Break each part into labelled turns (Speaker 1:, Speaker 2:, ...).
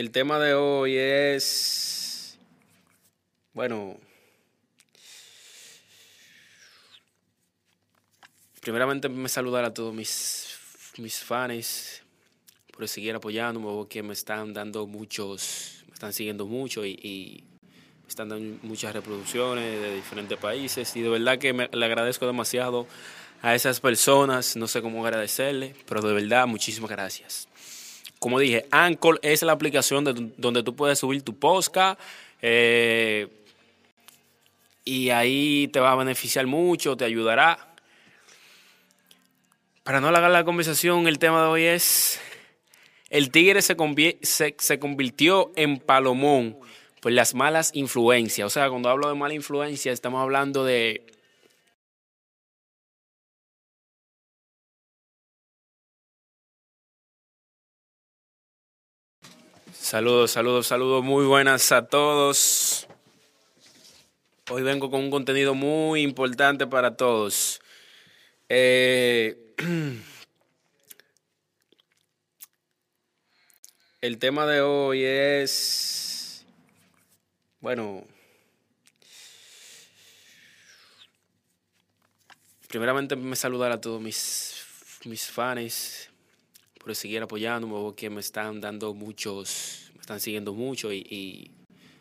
Speaker 1: el tema de hoy es, bueno, primeramente me saludar a todos mis, mis fans por seguir apoyándome, porque me están dando muchos, me están siguiendo mucho y, me están dando muchas reproducciones de diferentes países y de verdad que le agradezco demasiado a esas personas, no sé cómo agradecerle, pero de verdad muchísimas gracias como dije, Anchor es la aplicación de, donde tú puedes subir tu podcast. Eh, y ahí te va a beneficiar mucho, te ayudará. Para no alargar la conversación, el tema de hoy es, el tigre se, se, se convirtió en palomón por las malas influencias. O sea, cuando hablo de mala influencia, estamos hablando de Saludos, saludos, saludos, muy buenas a todos. Hoy vengo con un contenido muy importante para todos. Eh, el tema de hoy es, bueno, primeramente me saludar a todos mis, mis fans por seguir apoyándome, porque me están dando muchos, me están siguiendo mucho y,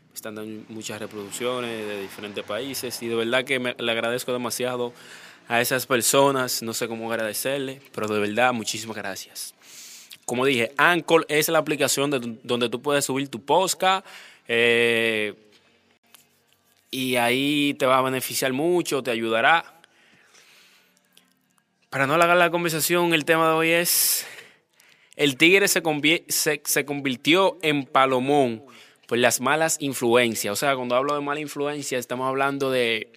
Speaker 1: me están dando muchas reproducciones de diferentes países y de verdad que le agradezco demasiado a esas personas, no sé cómo agradecerle, pero de verdad muchísimas gracias. Como dije, Anchor es la aplicación de, donde tú puedes subir tu podcast eh, y ahí te va a beneficiar mucho, te ayudará. Para no alargar la conversación, el tema de hoy es el tigre se, se, convirtió en palomón por las malas influencias. O sea, cuando hablo de mala influencia, estamos hablando de